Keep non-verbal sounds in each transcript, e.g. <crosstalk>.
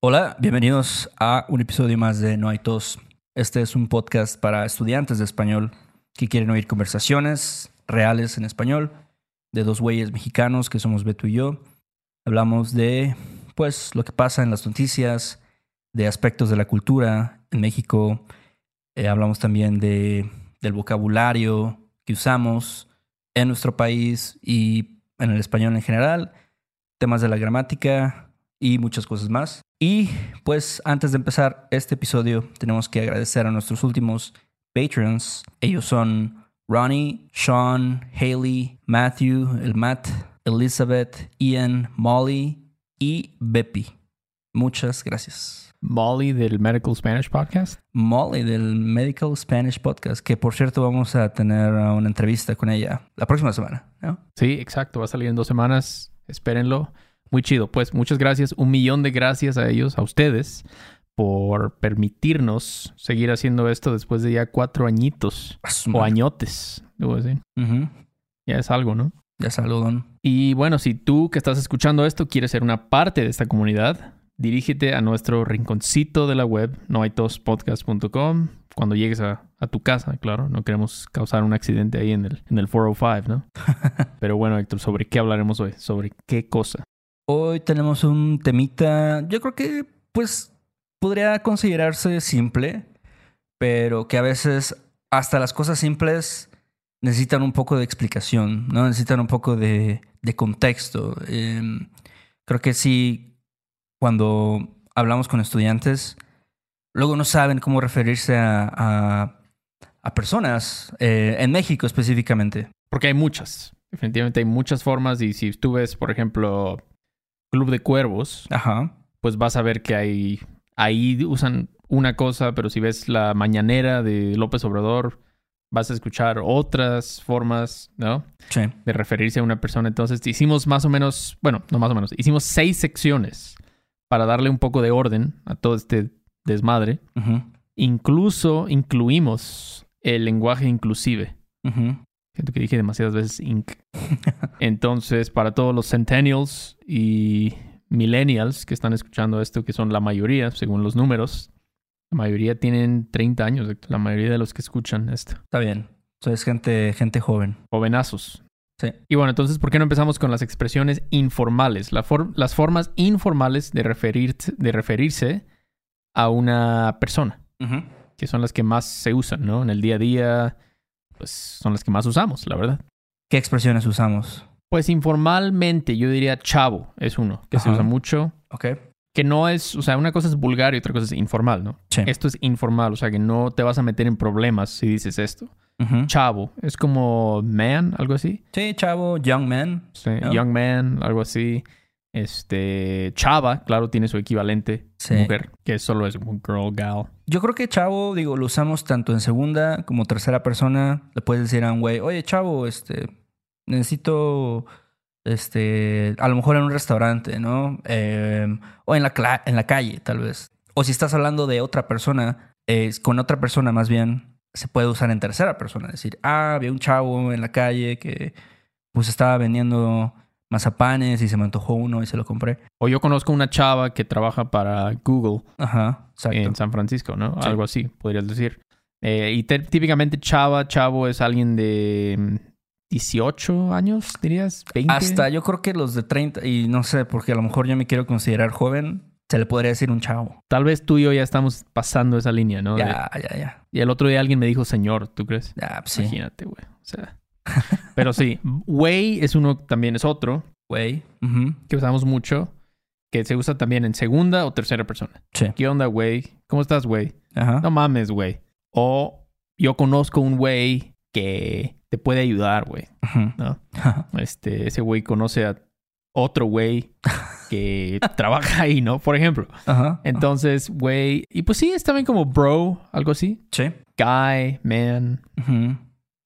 Hola, bienvenidos a un episodio más de No hay tos. Este es un podcast para estudiantes de español que quieren oír conversaciones reales en español de dos güeyes mexicanos que somos Beto y yo. Hablamos de, pues, lo que pasa en las noticias, de aspectos de la cultura en México. Eh, hablamos también de, del vocabulario que usamos en nuestro país y en el español en general, temas de la gramática y muchas cosas más. Y pues antes de empezar este episodio tenemos que agradecer a nuestros últimos Patreons. Ellos son Ronnie, Sean, Haley, Matthew, el Matt, Elizabeth, Ian, Molly y Beppy. Muchas gracias. Molly del Medical Spanish Podcast. Molly del Medical Spanish Podcast, que por cierto vamos a tener una entrevista con ella la próxima semana, ¿no? Sí, exacto, va a salir en dos semanas, espérenlo. Muy chido, pues muchas gracias, un millón de gracias a ellos, a ustedes, por permitirnos seguir haciendo esto después de ya cuatro añitos o añotes, debo decir. Ya es algo, ¿no? Ya es algo, Don. Y bueno, si tú que estás escuchando esto quieres ser una parte de esta comunidad, dirígete a nuestro rinconcito de la web, noaitospodcast.com. Cuando llegues a, tu casa, claro, no queremos causar un accidente ahí en el, en el 405, ¿no? <laughs> Pero bueno, Héctor, ¿sobre qué hablaremos hoy? ¿Sobre qué cosa? Hoy tenemos un temita, yo creo que pues podría considerarse simple, pero que a veces hasta las cosas simples necesitan un poco de explicación, ¿no? Necesitan un poco de, contexto. Em, creo que sí cuando hablamos con estudiantes, luego no saben cómo referirse a, personas, eh, en México específicamente. Porque hay muchas, definitivamente hay muchas formas y si tú ves, por ejemplo, Club de Cuervos, pues vas a ver que hay, ahí usan una cosa, pero si ves la mañanera de López Obrador, vas a escuchar otras formas, ¿no? Sí. De referirse a una persona. Entonces hicimos más o menos, bueno, no más o menos, hicimos seis secciones para darle un poco de orden a todo este desmadre. Incluso incluimos el lenguaje inclusive. Siento que dije demasiadas veces inc. Entonces, para todos los centennials y millennials que están escuchando esto, que son la mayoría, según los números, la mayoría tienen 30 años, la mayoría de los que escuchan esto. Está bien. Sois gente, gente joven. Jovenazos. Y bueno, entonces, ¿por qué no empezamos con las expresiones informales? las formas informales de, de referirse a una persona, que son las que más se usan, ¿no? En el día a día, pues son las que más usamos, la verdad. ¿Qué expresiones usamos? Pues informalmente, yo diría chavo es uno, que se usa mucho. Ok. Que no es, o sea, una cosa es vulgar y otra cosa es informal, ¿no? Sí. Esto es informal, o sea, que no te vas a meter en problemas si dices esto. Chavo. Es como man, algo así. Sí, chavo, young man. Sí, young man, algo así. Este, chava, claro, tiene su equivalente mujer, que solo es girl, gal. Yo creo que chavo, digo, lo usamos tanto en segunda como tercera persona. Le puedes decir a un güey, oye, chavo, este, necesito, este, a lo mejor en un restaurante, ¿no? Em, o en la, en la calle, tal vez. O si estás hablando de otra persona, con otra persona más bien, se puede usar en tercera persona. Decir, ah, había un chavo en la calle que pues estaba vendiendo mazapanes y se me antojó uno y se lo compré. O yo conozco una chava que trabaja para Google Ajá, en San Francisco, ¿no? Algo así, podrías decir. Eh, y típicamente chava, chavo es alguien de 18 mm, años, dirías, 20. Hasta yo creo que los de 30, y no sé, porque a lo mejor yo me quiero considerar joven, se le podría decir un chavo. Tal vez tú y yo ya estamos pasando esa línea, ¿no? Ya, ya, ya. Y el otro día alguien me dijo señor, ¿tú crees? Ya, pues. Imagínate, güey. O sea. <laughs> Pero sí, güey es uno, también es otro. Güey. Que usamos mucho. Que se usa también en segunda o tercera persona. Sí. ¿Qué onda, güey? ¿Cómo estás? Ajá. No mames, güey. O yo conozco un güey que te puede ayudar, güey. ¿no? <laughs> Este, ese güey conoce a otro güey que <laughs> trabaja ahí, ¿no? Por ejemplo. Entonces, güey. Y pues sí, es también como bro, algo así. Sí. Guy, man,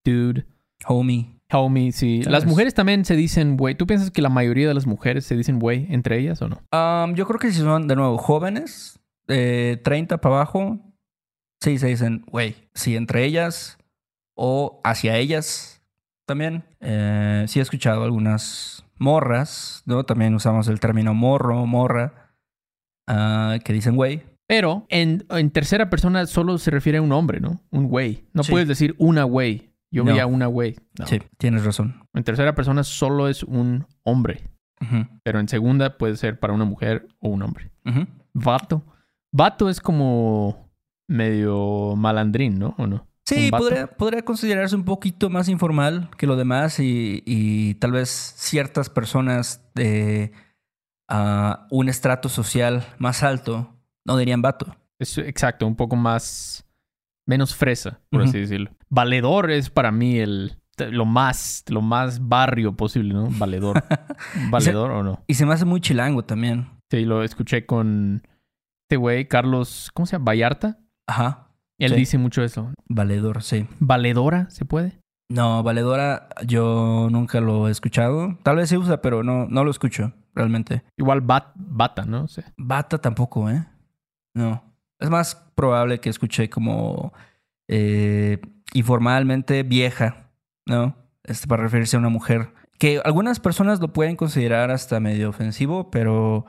dude. Homie. Homie, sí. Las mujeres también se dicen güey. ¿Tú piensas que la mayoría de las mujeres se dicen güey entre ellas o no? Um, yo creo que si son, de nuevo, jóvenes, eh, 30 para abajo, sí se dicen güey. Sí, entre ellas o hacia ellas también. Eh, sí he escuchado algunas morras, ¿no? También usamos el término morro, morra. ah, que dicen güey. Pero en, en, tercera persona solo se refiere a un hombre, ¿no? Un güey. No puedes decir una güey. Yo veía una güey. Sí, tienes razón. En tercera persona solo es un hombre. Pero en segunda puede ser para una mujer o un hombre. Vato. Vato es como medio malandrín, ¿no? ¿O no? Sí, podría, podría, considerarse un poquito más informal que lo demás y, tal vez ciertas personas de uh, un estrato social más alto no dirían vato. Es exacto, un poco más menos fresa, por así decirlo. Valedor es para mí el lo más lo más barrio posible, ¿no? Valedor. <laughs> ¿Valedor o no? Y se me hace muy chilango también. Sí, lo escuché con este güey, Carlos, ¿cómo se llama? Vallarta. Ajá. Él dice mucho eso. Valedor, sí. ¿Valedora se puede? No, valedora yo nunca lo he escuchado. Tal vez se usa, pero no, no lo escucho realmente. Igual bat, bata, ¿no? Bata tampoco, ¿eh? No. Es más probable que escuché como eh, informalmente vieja, ¿no? Este, para referirse a una mujer. Que algunas personas lo pueden considerar hasta medio ofensivo, pero,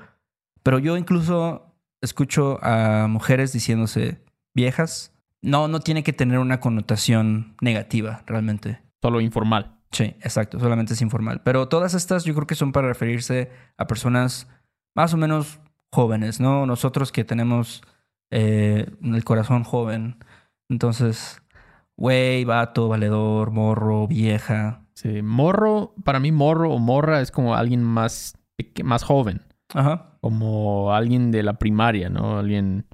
pero yo incluso escucho a mujeres diciéndose viejas no, no tiene que tener una connotación negativa realmente. Solo informal. Sí, exacto, solamente es informal. Pero todas estas yo creo que son para referirse a personas más o menos jóvenes, ¿no? Nosotros que tenemos eh, el corazón joven. Entonces, güey, vato, valedor, morro, vieja. Sí, morro, para mí morro o morra es como alguien más, más joven. Ajá. Como alguien de la primaria, ¿no? Alguien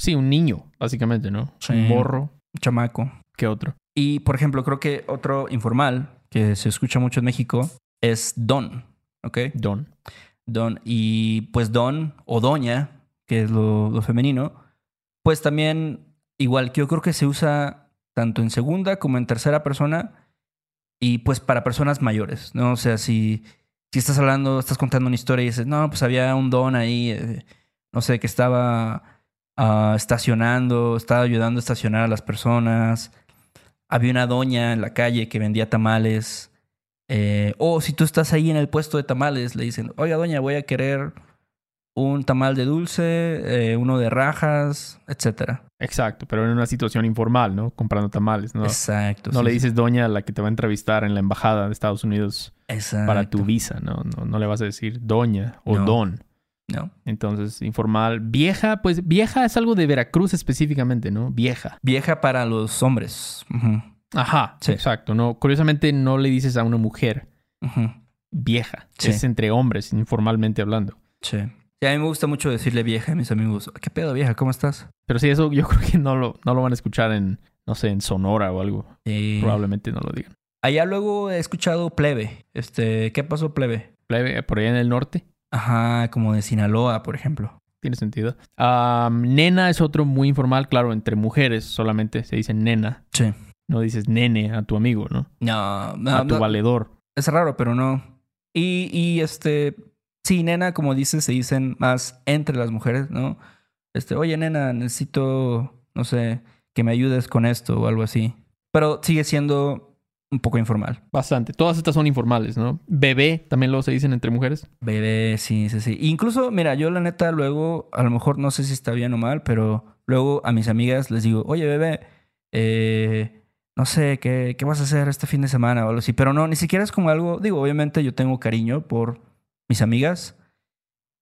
Sí, un niño, básicamente, ¿no? Un morro. Un chamaco. ¿Qué otro? Y, por ejemplo, creo que otro informal que se escucha mucho en México es don, ¿ok? Don. Don. Y pues don o doña, que es lo, femenino, pues también, igual que yo creo que se usa tanto en segunda como en tercera persona y pues para personas mayores, ¿no? O sea, si, si estás hablando, estás contando una historia y dices, no, pues había un don ahí, eh, no sé, que estaba Ah, estacionando, estaba ayudando a estacionar a las personas. Había una doña en la calle que vendía tamales. Eh, o si tú estás ahí en el puesto de tamales, le dicen, oiga doña, voy a querer un tamal de dulce, eh, uno de rajas, etcétera. Exacto, pero en una situación informal, ¿no? Comprando tamales, ¿no? Exacto. No le dices doña a la que te va a entrevistar en la embajada de Estados Unidos para tu visa, ¿no? No, le vas a decir doña o don. No. Entonces, informal. Vieja, pues vieja es algo de Veracruz específicamente, ¿no? Vieja. Vieja para los hombres. Ajá, sí. exacto. No, curiosamente no le dices a una mujer vieja. Es entre hombres, informalmente hablando. Sí. Y a mí me gusta mucho decirle vieja a mis amigos. ¿Qué pedo, vieja? ¿Cómo estás? Pero sí, eso yo <laughs> creo que no lo, no lo van a escuchar en, no sé, en Sonora o algo. Probablemente no lo digan. Allá luego he escuchado plebe. Este, ¿qué pasó plebe? Plebe, por allá en el norte. Ajá, como de Sinaloa, por ejemplo. Tiene sentido. nena es otro muy informal, claro, entre mujeres solamente se dice nena. Sí. No dices nene a tu amigo, ¿no? No, no A tu valedor. Es raro, pero no. Y, y este, sí, nena, como dices, se dicen más entre las mujeres, ¿no? Este, oye, nena, necesito, no sé, que me ayudes con esto o algo así. Pero sigue siendo un poco informal. Bastante. Todas estas son informales, ¿no? Bebé también lo se dicen entre mujeres. Bebé, sí, sí, sí. Incluso, mira, yo la neta luego, a lo mejor no sé si está bien o mal, pero luego a mis amigas les digo, oye, bebé, eh, no sé, ¿qué, ¿qué vas a hacer este fin de semana o algo así? Pero no, ni siquiera es como algo, digo, obviamente yo tengo cariño por mis amigas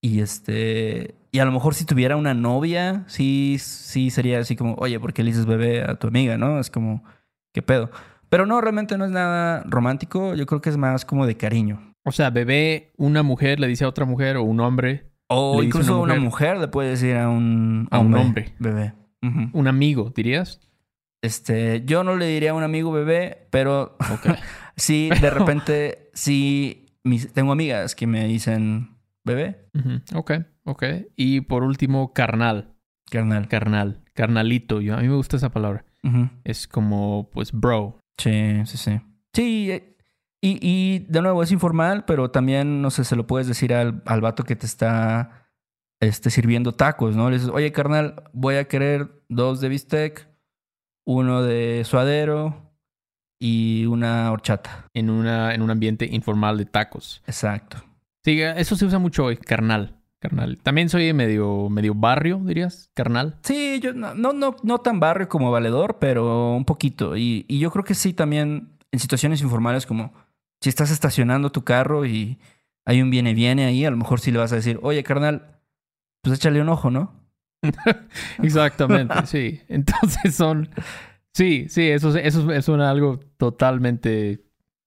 y este, y a lo mejor si tuviera una novia, sí, sí sería así como, oye, ¿por qué le dices bebé a tu amiga, no? Es como, ¿qué pedo? Pero no, realmente no es nada romántico. Yo creo que es más como de cariño. O sea, bebé, una mujer le dice a otra mujer o un hombre. O incluso una mujer. le puede decir a un, a, un hombre. Bebé. Un amigo, dirías. Este, yo no le diría a un amigo bebé, pero <laughs> sí, de repente, sí, tengo amigas que me dicen bebé. Ok, ok. Y por último, carnal. Carnal. Carnal. Carnalito. Yo, a mí me gusta esa palabra. Es como, pues, bro. Sí, sí, sí. Sí, eh, y, y de nuevo es informal, pero también, no sé, se lo puedes decir al, al vato que te está este, sirviendo tacos, ¿no? Le dices, oye, carnal, voy a querer dos de bistec, uno de suadero y una horchata. En, una, en un ambiente informal de tacos. Exacto. Sí, eso se usa mucho hoy, carnal. carnal. También soy medio, medio barrio, dirías, carnal. Sí, yo no, no, no, no tan barrio como valedor, pero un poquito. Y, y yo creo que sí también en situaciones informales como si estás estacionando tu carro y hay un viene-viene ahí, a lo mejor sí le vas a decir, oye, carnal, pues échale un ojo, ¿no? <laughs> Exactamente, sí. Entonces son... Sí, sí, eso, eso es algo totalmente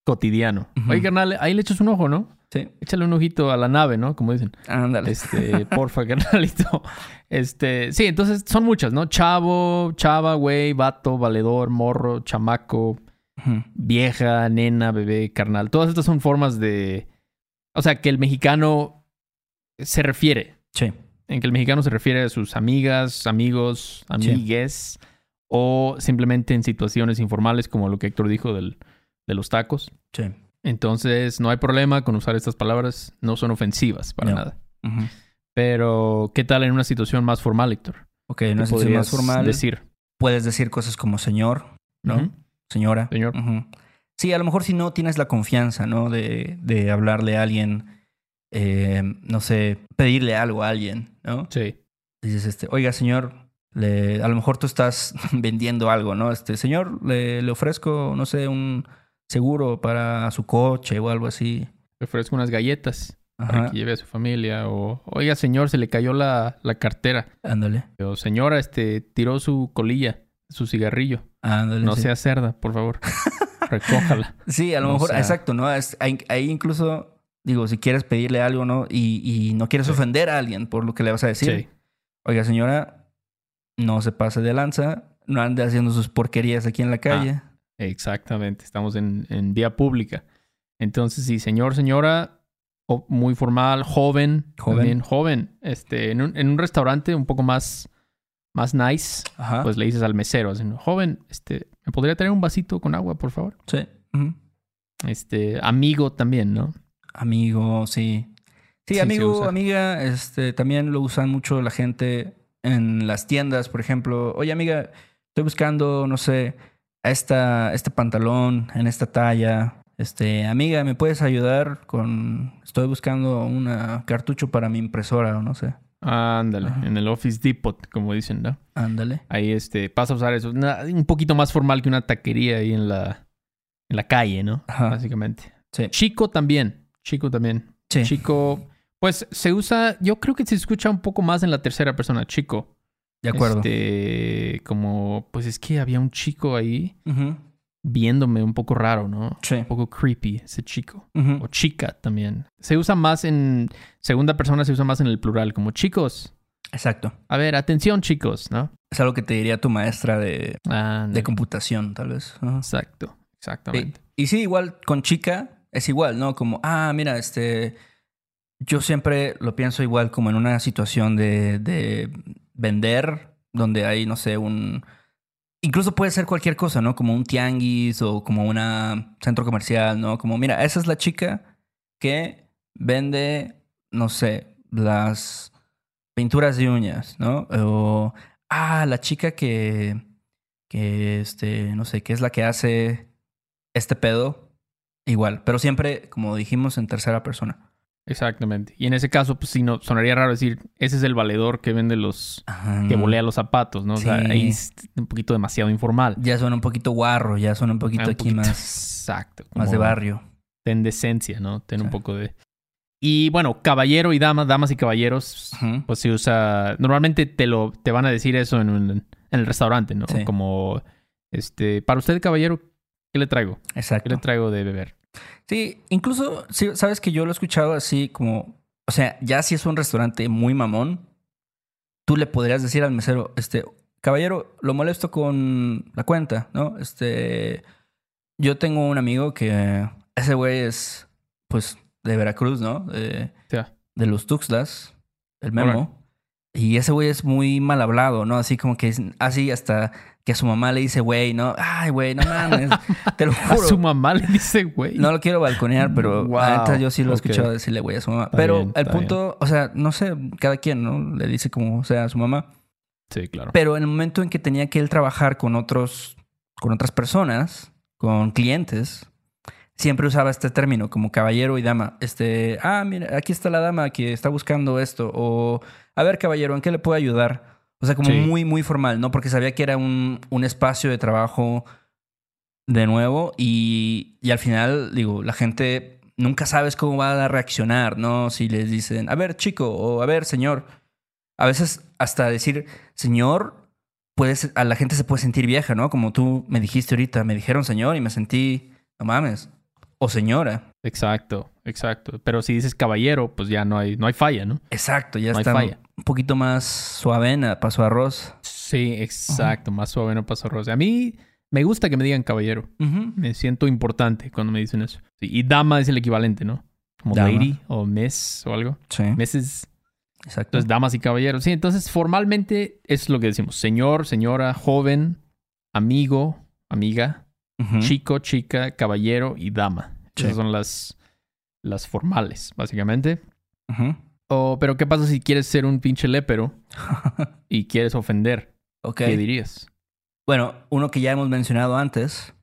cotidiano. Oye, carnal, ahí le echas un ojo, ¿no? Sí. Échale un ojito a la nave, ¿no? Como dicen. Ándale. Este, <laughs> porfa, carnalito. Este, sí, entonces son muchas, ¿no? Chavo, chava, güey, vato, valedor, morro, chamaco, vieja, nena, bebé, carnal. Todas estas son formas de. O sea, que el mexicano se refiere. Sí. En que el mexicano se refiere a sus amigas, amigos, amigues. O simplemente en situaciones informales, como lo que Héctor dijo del, de los tacos. Sí. Entonces, no hay problema con usar estas palabras. No son ofensivas para nada. Pero, ¿qué tal en una situación más formal, Héctor? Ok, en una situación más formal. decir? Puedes decir cosas como señor, ¿no? Señora. Señor. Sí, a lo mejor si no tienes la confianza, ¿no? De, de hablarle a alguien, eh, no sé, pedirle algo a alguien, ¿no? Sí. Dices, este, oiga, señor, le, a lo mejor tú estás <laughs> vendiendo algo, ¿no? Este, señor, le, le ofrezco, no sé, un seguro para su coche o algo así. Le ofrezco unas galletas para que lleve a su familia. O, oiga, señor, se le cayó la, la cartera. Ándale. O señora, este, tiró su colilla, su cigarrillo. Ándale. No sea cerda, por favor. <laughs> Recójala. Sí, a lo mejor, exacto, ¿no? ahí, incluso, digo, si quieres pedirle algo, ¿no? Y, y no quieres ofender a alguien por lo que le vas a decir. Sí. Oiga, señora, no se pase de lanza, no ande haciendo sus porquerías aquí en la calle. Ah. Exactamente, estamos en, en vía pública. Entonces, sí, señor, señora, muy formal, joven, joven, joven. Este, en un, en un restaurante un poco más, más nice, pues le dices al mesero, joven, este, ¿me podría traer un vasito con agua, por favor? Sí. Este, amigo también, ¿no? Amigo, sí. Sí, amigo, amiga, este, también lo usan mucho la gente en las tiendas, por ejemplo. Oye, amiga, estoy buscando, no sé, esta, este pantalón en esta talla. Este, amiga, ¿me puedes ayudar con... Estoy buscando una cartucho para mi impresora o no sé. Ándale, en el Office Depot, como dicen, ¿no? Ándale. Ahí este, pasa a usar eso. un poquito más formal que una taquería ahí en la, en la calle, ¿no? Básicamente. Sí. Chico también. Chico también. Sí. Chico, pues se usa, yo creo que se escucha un poco más en la tercera persona, chico. De acuerdo. Este, como, pues es que había un chico ahí viéndome un poco raro, ¿no? Sí. Un poco creepy ese chico. O chica también. Se usa más en segunda persona, se usa más en el plural, como chicos. Exacto. A ver, atención chicos, ¿no? Es algo que te diría tu maestra de, de computación, tal vez. Exacto, exactamente. Y, y sí, igual con chica es igual, ¿no? Como, ah, mira, este... Yo siempre lo pienso igual como en una situación de, de vender, donde hay, no sé, un... Incluso puede ser cualquier cosa, ¿no? Como un tianguis o como un centro comercial, ¿no? Como, mira, esa es la chica que vende, no sé, las pinturas de uñas, ¿no? O, ah, la chica que, que, este, no sé, que es la que hace este pedo, igual, pero siempre, como dijimos, en tercera persona. Exactamente. Y en ese caso, pues sí, no, sonaría raro decir, ese es el valedor que vende los, que volea los zapatos, ¿no? O sea, ahí es un poquito demasiado informal. Ya suena un poquito guarro, ya suena un poquito ah, aquí más. Exacto. Más de barrio. Ten decencia, ¿no? Ten un poco de. Y bueno, caballero y dama, damas y caballeros, pues se usa. Normalmente te lo, te van a decir eso en, en el restaurante, ¿no? Como, este, para usted, caballero, ¿qué le traigo? Exacto. ¿Qué le traigo de beber? Sí, incluso, sí, sabes que yo lo he escuchado así como, o sea, ya si es un restaurante muy mamón, tú le podrías decir al mesero, este, caballero, lo molesto con la cuenta, ¿no? Este, yo tengo un amigo que ese güey es, pues, de Veracruz, ¿no? De, de los Tuxtlas, el Memo. Y ese güey es muy mal hablado, ¿no? Así como que así hasta que a su mamá le dice, güey, no, ay, güey, no mames, te lo <laughs> juro. A su mamá le dice, güey. No lo quiero balconear, pero wow. yo sí lo he escuchado decirle, güey, a su mamá. pero el punto, o sea, no sé, cada quien, ¿no? Le dice como sea a su mamá. Sí, claro. Pero en el momento en que tenía que él trabajar con otros, con otras personas, con clientes, siempre usaba este término como caballero y dama. Este, ah, mira, aquí está la dama que está buscando esto. O, a ver, caballero, ¿en qué le puedo ayudar? O sea, como muy, muy formal, ¿no? Porque sabía que era un, un espacio de trabajo de nuevo y, y, al final, digo, la gente nunca sabes cómo va a reaccionar, ¿no? Si les dicen, a ver, chico, o a ver, señor. A veces hasta decir, señor, puedes, a la gente se puede sentir vieja, ¿no? Como tú me dijiste ahorita, me dijeron señor y me sentí, no mames, o señora. Exacto, exacto. Pero si dices caballero, pues ya no hay, no hay falla, ¿no? Exacto, ya está un poquito más suavena, paso arroz. Sí, exacto, más suavena, paso arroz. A mí me gusta que me digan caballero. Me siento importante cuando me dicen eso. y dama es el equivalente, ¿no? Como lady o miss o algo. Sí. Mrs. Exacto. Entonces, damas y caballeros. Sí, entonces formalmente es lo que decimos. Señor, señora, joven, amigo, amiga, chico, chica, caballero y dama. Esas son las, las formales, básicamente. pero ¿qué pasa si quieres ser un pinche lépero <laughs> y quieres ofender? ¿Qué dirías? Bueno, uno que ya hemos mencionado antes,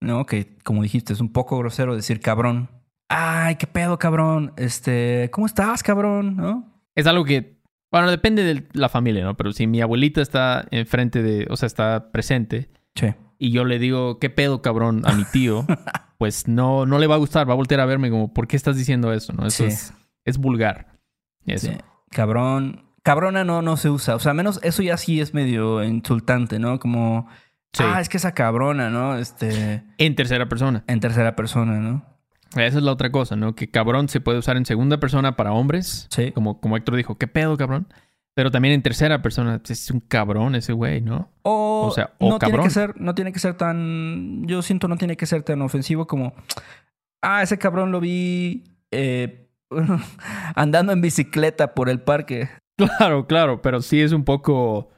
¿no? Que como dijiste, es un poco grosero decir cabrón. Ay, qué pedo, cabrón. Este, ¿cómo estás, cabrón? ¿No? Es algo que, bueno, depende de la familia, ¿no? Pero si mi abuelita está enfrente de, o sea, está presente. Sí. Y yo le digo, ¿qué pedo, cabrón? A mi tío. <laughs> pues no, no le va a gustar. Va a voltear a verme como, ¿por qué estás diciendo eso? ¿no? Eso es, es vulgar. Eso. Sí. Cabrón, cabrona no, no se usa. O sea, menos eso ya sí es medio insultante, ¿no? Como, ah, es que esa cabrona, ¿no? Este. En tercera persona. En tercera persona, ¿no? Esa es la otra cosa, ¿no? Que cabrón se puede usar en segunda persona para hombres. Sí. Como, como Héctor dijo, ¿qué pedo, cabrón? Pero también en tercera persona, es un cabrón ese güey, ¿no? O, sea, o no Tiene que ser, no tiene que ser tan. Yo siento no tiene que ser tan ofensivo como. Ah, ese cabrón lo vi eh, <laughs> andando en bicicleta por el parque. Claro, claro, pero sí es un poco.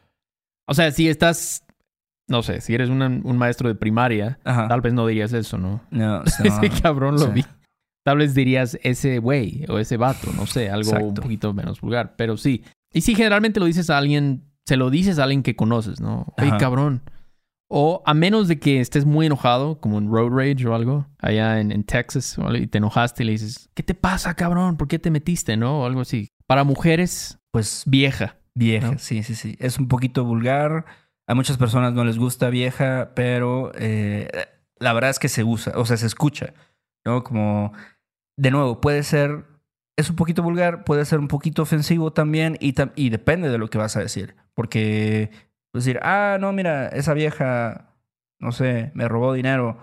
O sea, si estás. No sé, si eres un maestro de primaria, tal vez no dirías eso, ¿no? No, <laughs> ese cabrón lo vi. Tal vez dirías ese güey o ese vato, no sé, algo un poquito menos vulgar. Pero sí. Y sí, generalmente lo dices a alguien, se lo dices a alguien que conoces, ¿no? Hey, cabrón. O a menos de que estés muy enojado, como en Road Rage o algo, allá en, Texas, y te enojaste y le dices, ¿qué te pasa, cabrón? ¿Por qué te metiste, no? O algo así. Para mujeres, pues vieja. Vieja, sí, sí, sí. Es un poquito vulgar. A muchas personas no les gusta vieja, pero eh, la verdad es que se usa, o sea, se escucha, ¿no? Como, de nuevo, puede ser, es un poquito vulgar, puede ser un poquito ofensivo también y, y depende de lo que vas a decir. Porque decir, ah, no, mira, esa vieja, no sé, me robó dinero.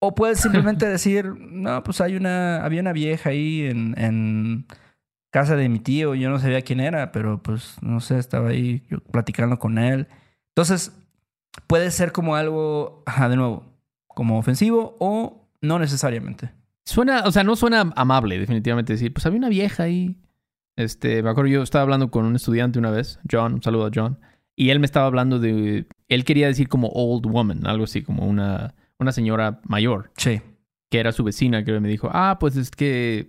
O puedes simplemente <laughs> decir, no, pues hay una, había una vieja ahí en, en casa de mi tío, yo no sabía quién era, pero pues no sé, estaba ahí yo platicando con él. Entonces, puede ser como algo, ajá, de nuevo, como ofensivo o no necesariamente. Suena, o sea, no suena amable, definitivamente decir, pues había una vieja ahí. Este, me acuerdo, yo estaba hablando con un estudiante una vez, John, un saludo a John, y él me estaba hablando de, él quería decir como old woman, algo así, como una, una señora mayor. Sí. Que era su vecina, que me dijo, ah, pues es que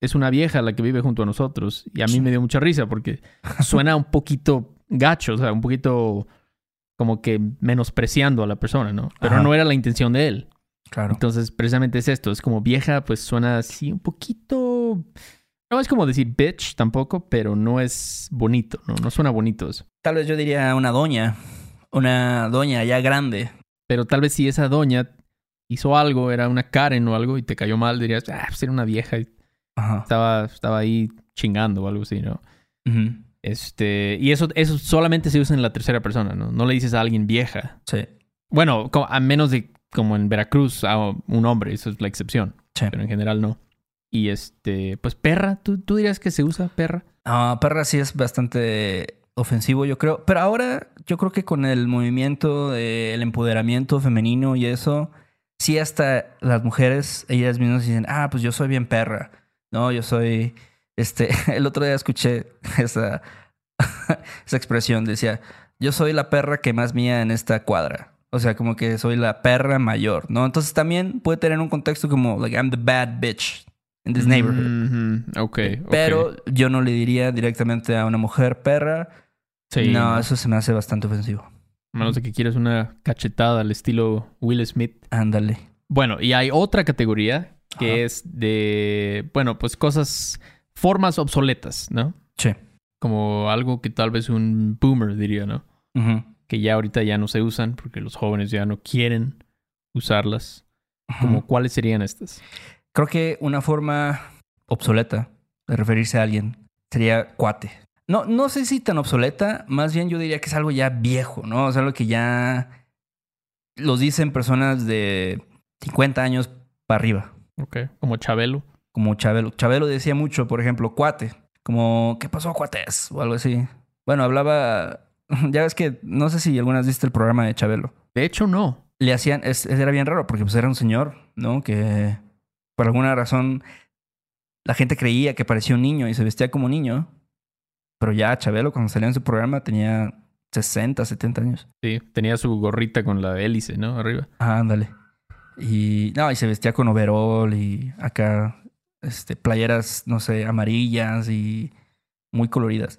es una vieja la que vive junto a nosotros. Y a mí me dio mucha risa porque suena un poquito gacho, o sea, un poquito como que menospreciando a la persona, ¿no? Pero no era la intención de él. Claro. Entonces, precisamente es esto. Es como vieja, pues suena así un poquito. No es como decir bitch tampoco, pero no es bonito, ¿no? No suena bonito eso. Tal vez yo diría una doña. Una doña ya grande. Pero tal vez si esa doña hizo algo, era una Karen o algo y te cayó mal, dirías, ah, pues era una vieja. Estaba, estaba ahí chingando o algo así, ¿no? Este, y eso, eso solamente se usa en la tercera persona, ¿no? No le dices a alguien vieja. Sí. Bueno, a menos de como en Veracruz a un hombre, eso es la excepción. Sí. Pero en general no. Y este, pues perra, ¿tú, tú dirías que se usa perra? Ah, perra sí es bastante ofensivo, yo creo. Pero ahora yo creo que con el movimiento del empoderamiento femenino y eso, sí hasta las mujeres, ellas mismas dicen, ah, pues yo soy bien perra. No, yo soy, este, <laughs> el otro día escuché esa, <laughs> esa expresión, decía, yo soy la perra que más mía en esta cuadra. O sea, como que soy la perra mayor, ¿no? Entonces también puede tener un contexto como, like, I'm the bad bitch in this neighborhood. Mm-hmm. okay, Pero yo no le diría directamente a una mujer perra. Sí, no, eso se me hace bastante ofensivo. A menos de que quieras una cachetada al estilo Will Smith. Ándale. Bueno, y hay otra categoría que es de, bueno, pues cosas, formas obsoletas, ¿no? Sí. Como algo que tal vez un boomer diría, ¿no? Que ya ahorita ya no se usan porque los jóvenes ya no quieren usarlas. Como, ¿Cuáles serían estas? Creo que una forma obsoleta de referirse a alguien sería cuate. No, no sé si tan obsoleta, más bien yo diría que es algo ya viejo, ¿no? O sea, algo que ya los dicen personas de 50 años para arriba. Ok, como Chabelo. Como Chabelo. Chabelo decía mucho, por ejemplo, cuate. Como, ¿qué pasó, cuates? O algo así. Bueno, hablaba. <laughs> Ya ves que no sé si algunas viste el programa de Chabelo. De hecho, no. Le hacían. era bien raro porque pues era un señor, ¿no? Que por alguna razón la gente creía que parecía un niño y se vestía como niño. Pero ya Chabelo, cuando salía en su programa, tenía 60, 70 años. Sí, tenía su gorrita con la hélice, ¿no? Arriba. Ah, ándale. Y no, y se vestía con overall y acá, este, playeras, no sé, amarillas y muy coloridas.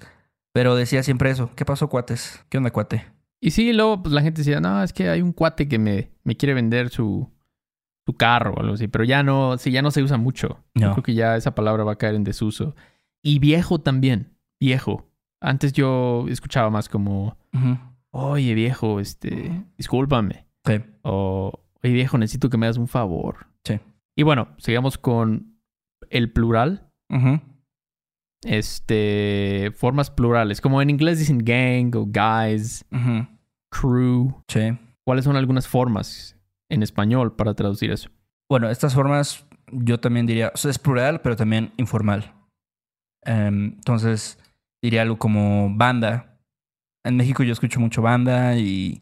Pero decía siempre eso. ¿Qué pasó, cuates? ¿Qué onda, cuate? Y sí, luego pues, la gente decía, no, es que hay un cuate que me, me quiere vender su, su carro o algo así. Pero ya no, sí, ya no se usa mucho. No. creo que ya esa palabra va a caer en desuso. Y viejo también viejo. Antes yo escuchaba más como, oye viejo, este, discúlpame. Sí. O, oye viejo, necesito que me hagas un favor. Sí. Y bueno, sigamos con el plural. Este, formas plurales. Como en inglés dicen gang o guys, crew. Sí. ¿Cuáles son algunas formas en español para traducir eso? Bueno, estas formas yo también diría, o sea, es plural, pero también informal. Em, entonces, diría algo como banda. En México yo escucho mucho banda y,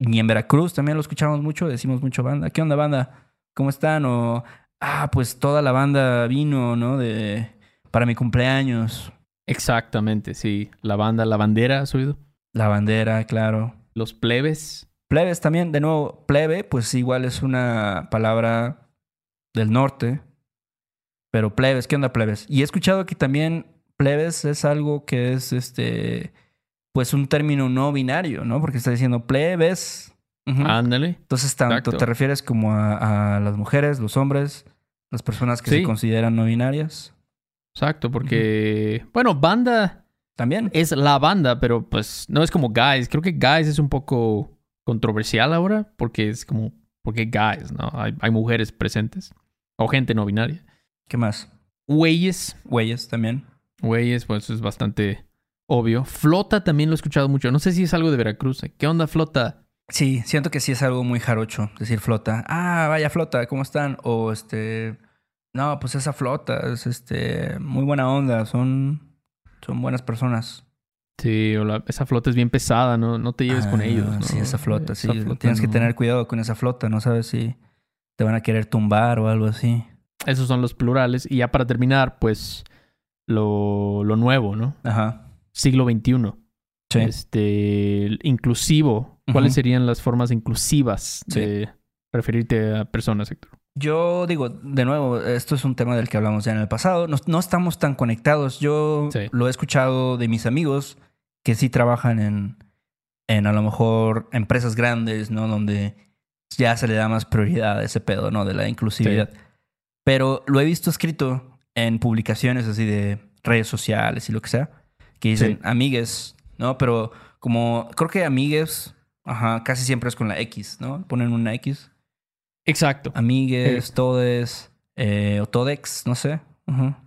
y en Veracruz también lo escuchamos mucho, decimos mucho banda. ¿Qué onda banda? ¿Cómo están? O, ah, pues toda la banda vino, ¿no? De, para mi cumpleaños. Exactamente, sí. La banda, la bandera, ¿has oído? La bandera, claro. Los plebes. Plebes también, de nuevo, plebe, pues igual es una palabra del norte. Pero plebes, ¿qué onda plebes? Y he escuchado que también plebes es algo que es este pues un término no binario, ¿no? Porque está diciendo plebes. Ándale. Entonces, tanto te refieres como a, las mujeres, los hombres, las personas que se consideran no binarias. Exacto, porque, bueno, banda también es la banda, pero pues no es como guys. Creo que guys es un poco controversial ahora porque es como, porque guys, ¿no? Hay, hay mujeres presentes o gente no binaria. ¿Qué más? Güeyes. Güeyes también. Güeyes, pues es bastante obvio. Flota también lo he escuchado mucho. No sé si es algo de Veracruz. ¿Qué onda, flota? Sí, siento que sí es algo muy jarocho decir flota. Ah, vaya flota, ¿cómo están? O este. No, pues esa flota es este. Muy buena onda. Son. Son buenas personas. Sí, o esa flota es bien pesada, no, no te lleves con ah, ellos. ¿no? Sí, esa flota, sí. Tienes que tener cuidado con esa flota, no sabes si te van a querer tumbar o algo así. Esos son los plurales. Y ya para terminar, pues lo, lo nuevo, ¿no? Ajá. Siglo XXI. Sí. Este, inclusivo. ¿Cuáles serían las formas inclusivas de referirte a personas, Héctor? Yo digo, de nuevo, esto es un tema del que hablamos ya en el pasado. No, estamos tan conectados. Yo lo he escuchado de mis amigos que sí trabajan en, en a lo mejor empresas grandes, ¿no? Donde ya se le da más prioridad a ese pedo, ¿no? De la inclusividad. Pero lo he visto escrito en publicaciones así de redes sociales y lo que sea, que dicen amigues, ¿no? Pero como creo que amigues, ajá, casi siempre es con la X, ¿no? Ponen una X. Exacto. Amigues, todes, eh, o todex, no sé.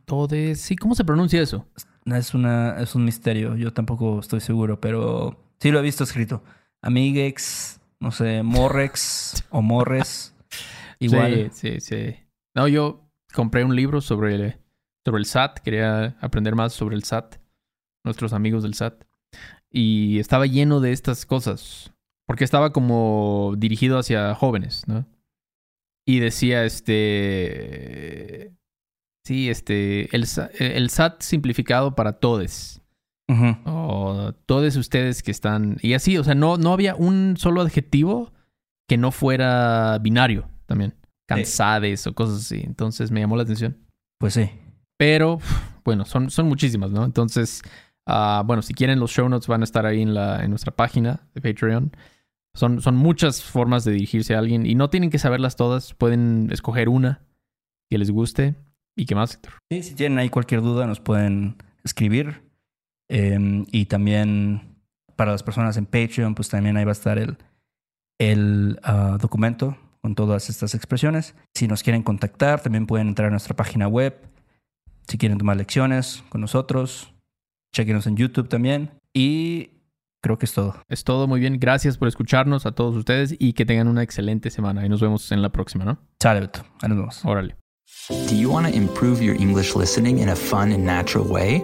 Todes, sí, ¿cómo se pronuncia eso? Es, una, es un misterio, yo tampoco estoy seguro, pero sí lo he visto escrito. Amiguex, no sé, morrex <laughs> o morres. Igual. Sí, sí, sí. No, yo compré un libro sobre, sobre el SAT, quería aprender más sobre el SAT, nuestros amigos del SAT, y estaba lleno de estas cosas, porque estaba como dirigido hacia jóvenes, ¿no? Y decía, este, sí, este, el, el SAT simplificado para todes. O todos ustedes que están. Y así, o sea, no, no había un solo adjetivo que no fuera binario también cansades o cosas así. Entonces me llamó la atención. Pues sí. Pero, bueno, son, son muchísimas, ¿no? Entonces, uh, bueno, si quieren los show notes van a estar ahí en, la, en nuestra página de Patreon. Son, son muchas formas de dirigirse a alguien y no tienen que saberlas todas, pueden escoger una que les guste. ¿Y qué más, Héctor? Sí, si tienen ahí cualquier duda, nos pueden escribir. Em, y también para las personas en Patreon, pues también ahí va a estar el, el ah, documento con todas estas expresiones. Si nos quieren contactar, también pueden entrar a nuestra página web. Si quieren tomar lecciones con nosotros, chequenos en YouTube también. Y creo que es todo. Es todo, muy bien. Gracias por escucharnos a todos ustedes y que tengan una excelente semana. Y nos vemos en la próxima, ¿no? Chale, Beto. Ahí nos vemos. Órale. Do you want to improve your English listening in a fun and natural way?